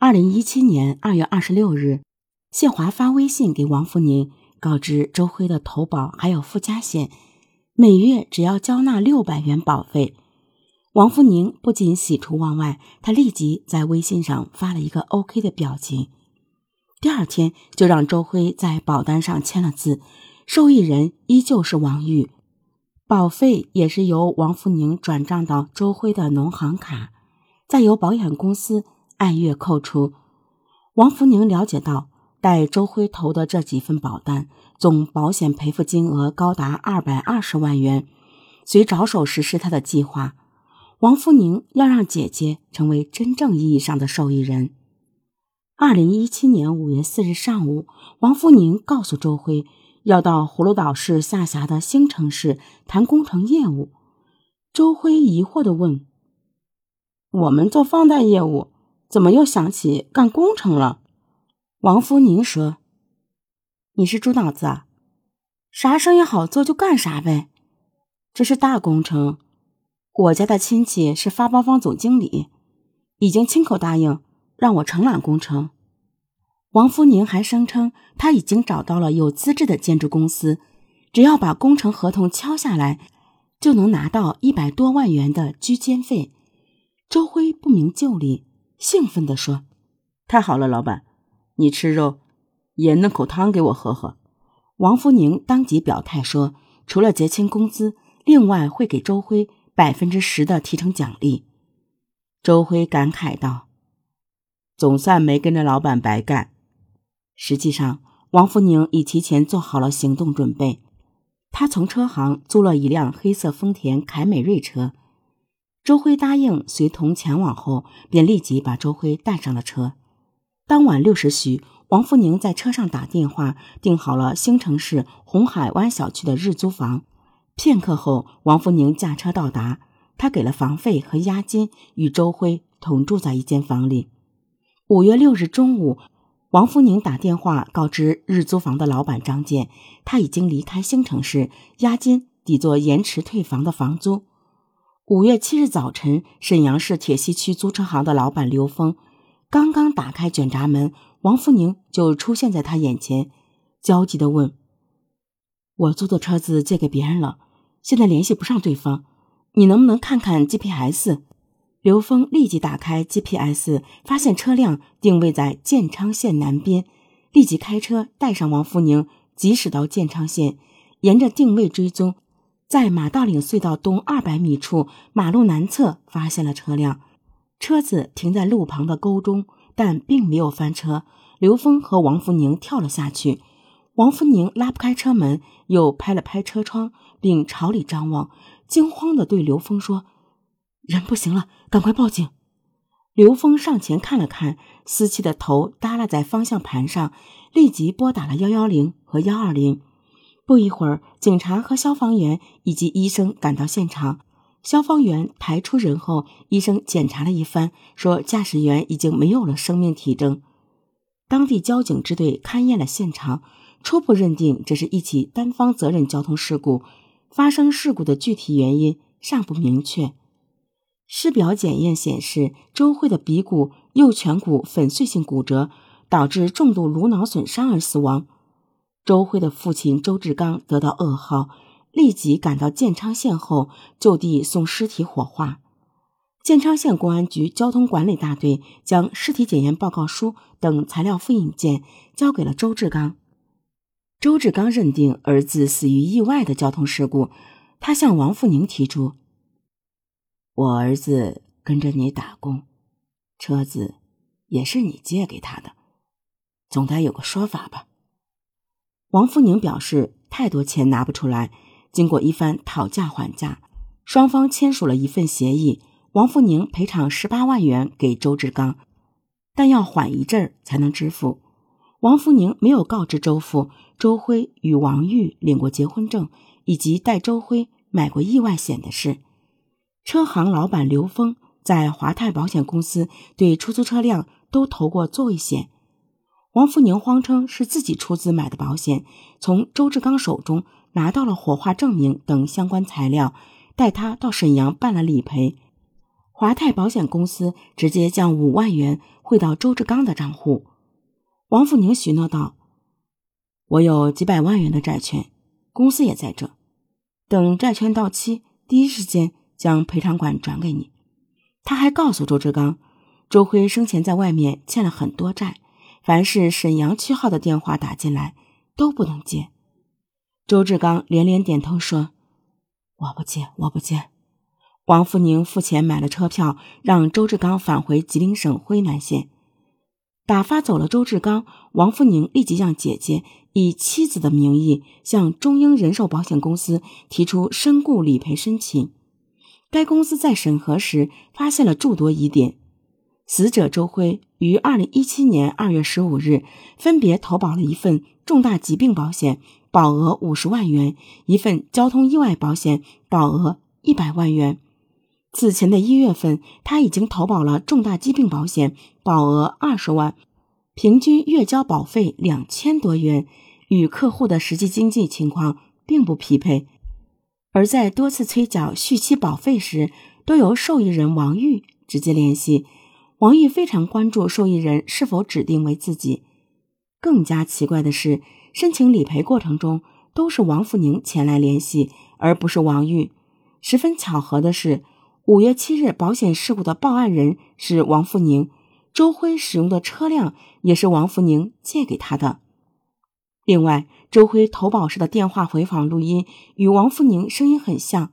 二零一七年二月二十六日，谢华发微信给王福宁，告知周辉的投保还有附加险，每月只要交纳六百元保费。王福宁不仅喜出望外，他立即在微信上发了一个 OK 的表情。第二天就让周辉在保单上签了字，受益人依旧是王玉，保费也是由王福宁转账到周辉的农行卡，再由保险公司按月扣除。王福宁了解到，带周辉投的这几份保单总保险赔付金额高达二百二十万元，遂着手实施他的计划。王福宁要让姐姐成为真正意义上的受益人。二零一七年五月四日上午，王福宁告诉周辉，要到葫芦岛市下辖的兴城市谈工程业务。周辉疑惑地问：“我们做放贷业务，怎么又想起干工程了？”王福宁说：“你是猪脑子啊，啥生意好做就干啥呗。这是大工程，我家的亲戚是发包方总经理，已经亲口答应。”让我承揽工程。王福宁还声称，他已经找到了有资质的建筑公司，只要把工程合同敲下来，就能拿到一百多万元的居间费。周辉不明就里，兴奋地说：“太好了，老板，你吃肉也弄口汤给我喝喝。”王福宁当即表态说：“除了结清工资，另外会给周辉百分之十的提成奖励。”周辉感慨道。总算没跟着老板白干。实际上，王福宁已提前做好了行动准备。他从车行租了一辆黑色丰田凯美瑞车。周辉答应随同前往后，便立即把周辉带上了车。当晚六时许，王福宁在车上打电话订好了兴城市红海湾小区的日租房。片刻后，王福宁驾车到达，他给了房费和押金，与周辉同住在一间房里。五月六日中午，王福宁打电话告知日租房的老板张建，他已经离开兴城市，押金抵作延迟退房的房租。五月七日早晨，沈阳市铁西区租车行的老板刘峰刚刚打开卷闸门，王福宁就出现在他眼前，焦急地问：“我租的车子借给别人了，现在联系不上对方，你能不能看看 GPS？” 刘峰立即打开 GPS，发现车辆定位在建昌县南边，立即开车带上王福宁，疾驶到建昌县，沿着定位追踪，在马道岭隧道东二百米处马路南侧发现了车辆，车子停在路旁的沟中，但并没有翻车。刘峰和王福宁跳了下去，王福宁拉不开车门，又拍了拍车窗，并朝里张望，惊慌地对刘峰说。人不行了，赶快报警！刘峰上前看了看，司机的头耷拉在方向盘上，立即拨打了幺幺零和幺二零。不一会儿，警察和消防员以及医生赶到现场。消防员抬出人后，医生检查了一番，说驾驶员已经没有了生命体征。当地交警支队勘验了现场，初步认定这是一起单方责任交通事故，发生事故的具体原因尚不明确。尸表检验显示，周慧的鼻骨、右颧骨粉碎性骨折，导致重度颅脑损伤而死亡。周辉的父亲周志刚得到噩耗，立即赶到建昌县后，就地送尸体火化。建昌县公安局交通管理大队将尸体检验报告书等材料复印件交给了周志刚。周志刚认定儿子死于意外的交通事故，他向王富宁提出。我儿子跟着你打工，车子也是你借给他的，总得有个说法吧？王福宁表示，太多钱拿不出来。经过一番讨价还价，双方签署了一份协议，王福宁赔偿十八万元给周志刚，但要缓一阵儿才能支付。王福宁没有告知周父，周辉与王玉领过结婚证，以及带周辉买过意外险的事。车行老板刘峰在华泰保险公司对出租车辆都投过座位险。王福宁谎称是自己出资买的保险，从周志刚手中拿到了火化证明等相关材料，带他到沈阳办了理赔。华泰保险公司直接将五万元汇到周志刚的账户。王富宁许诺道：“我有几百万元的债权，公司也在这。等债权到期，第一时间将赔偿款转给你。”他还告诉周志刚，周辉生前在外面欠了很多债，凡是沈阳区号的电话打进来都不能接。周志刚连连点头说：“我不接，我不接。”王福宁付钱买了车票，让周志刚返回吉林省辉南县。打发走了周志刚，王福宁立即让姐姐以妻子的名义向中英人寿保险公司提出身故理赔申请。该公司在审核时发现了诸多疑点。死者周辉于二零一七年二月十五日分别投保了一份重大疾病保险，保额五十万元；一份交通意外保险，保额一百万元。此前的一月份，他已经投保了重大疾病保险，保额二十万，平均月交保费两千多元，与客户的实际经济情况并不匹配。而在多次催缴续期保费时，都由受益人王玉直接联系。王玉非常关注受益人是否指定为自己。更加奇怪的是，申请理赔过程中都是王富宁前来联系，而不是王玉。十分巧合的是。五月七日，保险事故的报案人是王富宁，周辉使用的车辆也是王富宁借给他的。另外，周辉投保时的电话回访录音与王富宁声音很像，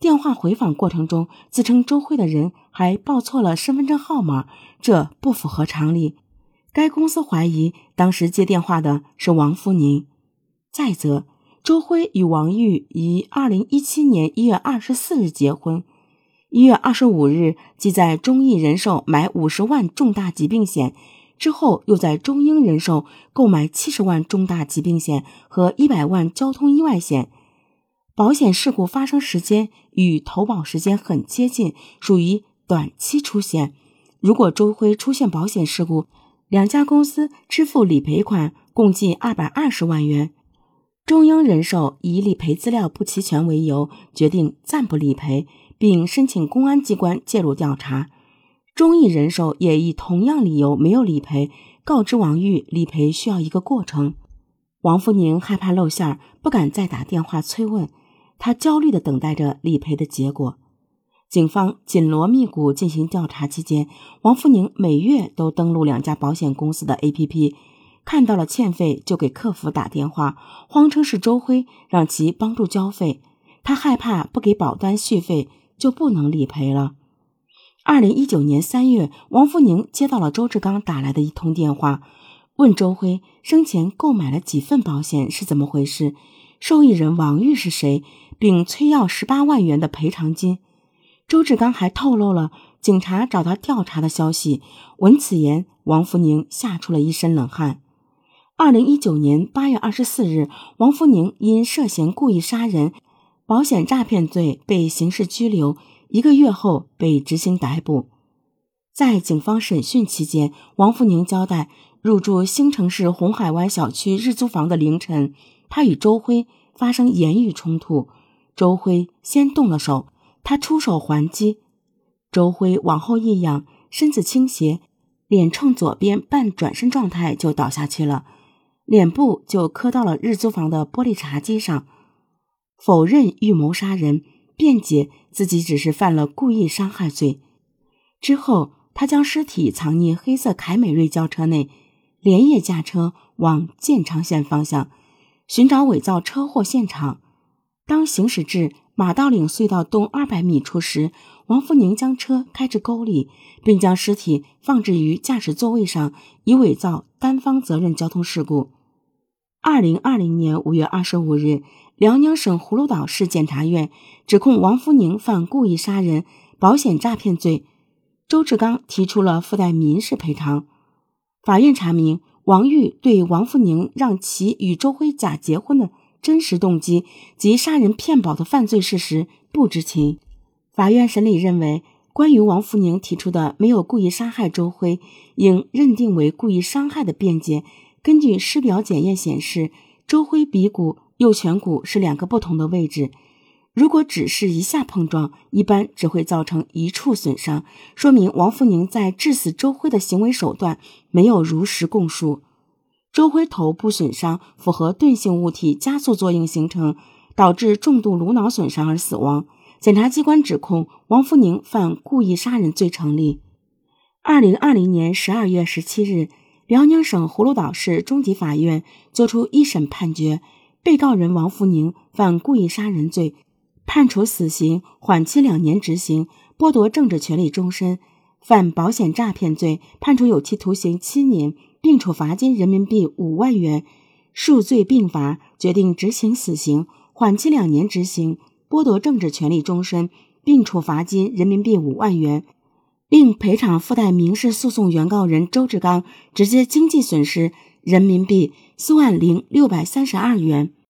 电话回访过程中自称周辉的人还报错了身份证号码，这不符合常理。该公司怀疑当时接电话的是王福宁。再则，周辉与王玉于二零一七年一月二十四日结婚。一月二十五日，即在中意人寿买五十万重大疾病险之后，又在中英人寿购买七十万重大疾病险和一百万交通意外险。保险事故发生时间与投保时间很接近，属于短期出险。如果周辉出现保险事故，两家公司支付理赔款共计二百二十万元。中英人寿以理赔资料不齐全为由，决定暂不理赔。并申请公安机关介入调查，中意人寿也以同样理由没有理赔，告知王玉理赔需要一个过程。王福宁害怕露馅，不敢再打电话催问，他焦虑地等待着理赔的结果。警方紧锣密鼓进行调查期间，王福宁每月都登录两家保险公司的 APP，看到了欠费就给客服打电话，谎称是周辉让其帮助交费，他害怕不给保单续费。就不能理赔了。二零一九年三月，王福宁接到了周志刚打来的一通电话，问周辉生前购买了几份保险是怎么回事，受益人王玉是谁，并催要十八万元的赔偿金。周志刚还透露了警察找他调查的消息。闻此言，王福宁吓出了一身冷汗。二零一九年八月二十四日，王福宁因涉嫌故意杀人。保险诈骗罪被刑事拘留，一个月后被执行逮捕。在警方审讯期间，王福宁交代，入住兴城市红海湾小区日租房的凌晨，他与周辉发生言语冲突，周辉先动了手，他出手还击，周辉往后一仰，身子倾斜，脸冲左边，半转身状态就倒下去了，脸部就磕到了日租房的玻璃茶几上。否认预谋杀人，辩解自己只是犯了故意伤害罪。之后，他将尸体藏匿黑色凯美瑞轿车内，连夜驾车往建昌县方向寻找伪造车祸现场。当行驶至马道岭隧道东二百米处时，王福宁将车开至沟里，并将尸体放置于驾驶座位上，以伪造单方责任交通事故。二零二零年五月二十五日。辽宁省葫芦岛市检察院指控王福宁犯故意杀人、保险诈骗罪，周志刚提出了附带民事赔偿。法院查明，王玉对王福宁让其与周辉假结婚的真实动机及杀人骗保的犯罪事实不知情。法院审理认为，关于王福宁提出的没有故意杀害周辉，应认定为故意伤害的辩解，根据尸表检验显示，周辉鼻骨。右颧骨是两个不同的位置，如果只是一下碰撞，一般只会造成一处损伤，说明王福宁在致死周辉的行为手段没有如实供述。周辉头部损伤符合钝性物体加速作用形成，导致重度颅脑损伤而死亡。检察机关指控王福宁犯故意杀人罪成立。二零二零年十二月十七日，辽宁省葫芦岛市中级法院作出一审判决，被告人王福宁犯故意杀人罪，判处死刑，缓期两年执行，剥夺政治权利终身；犯保险诈骗罪，判处有期徒刑七年。并处罚金人民币五万元，数罪并罚，决定执行死刑，缓期两年执行，剥夺政治权利终身，并处罚金人民币五万元，并赔偿附带民事诉讼原告人周志刚直接经济损失人民币四万零六百三十二元。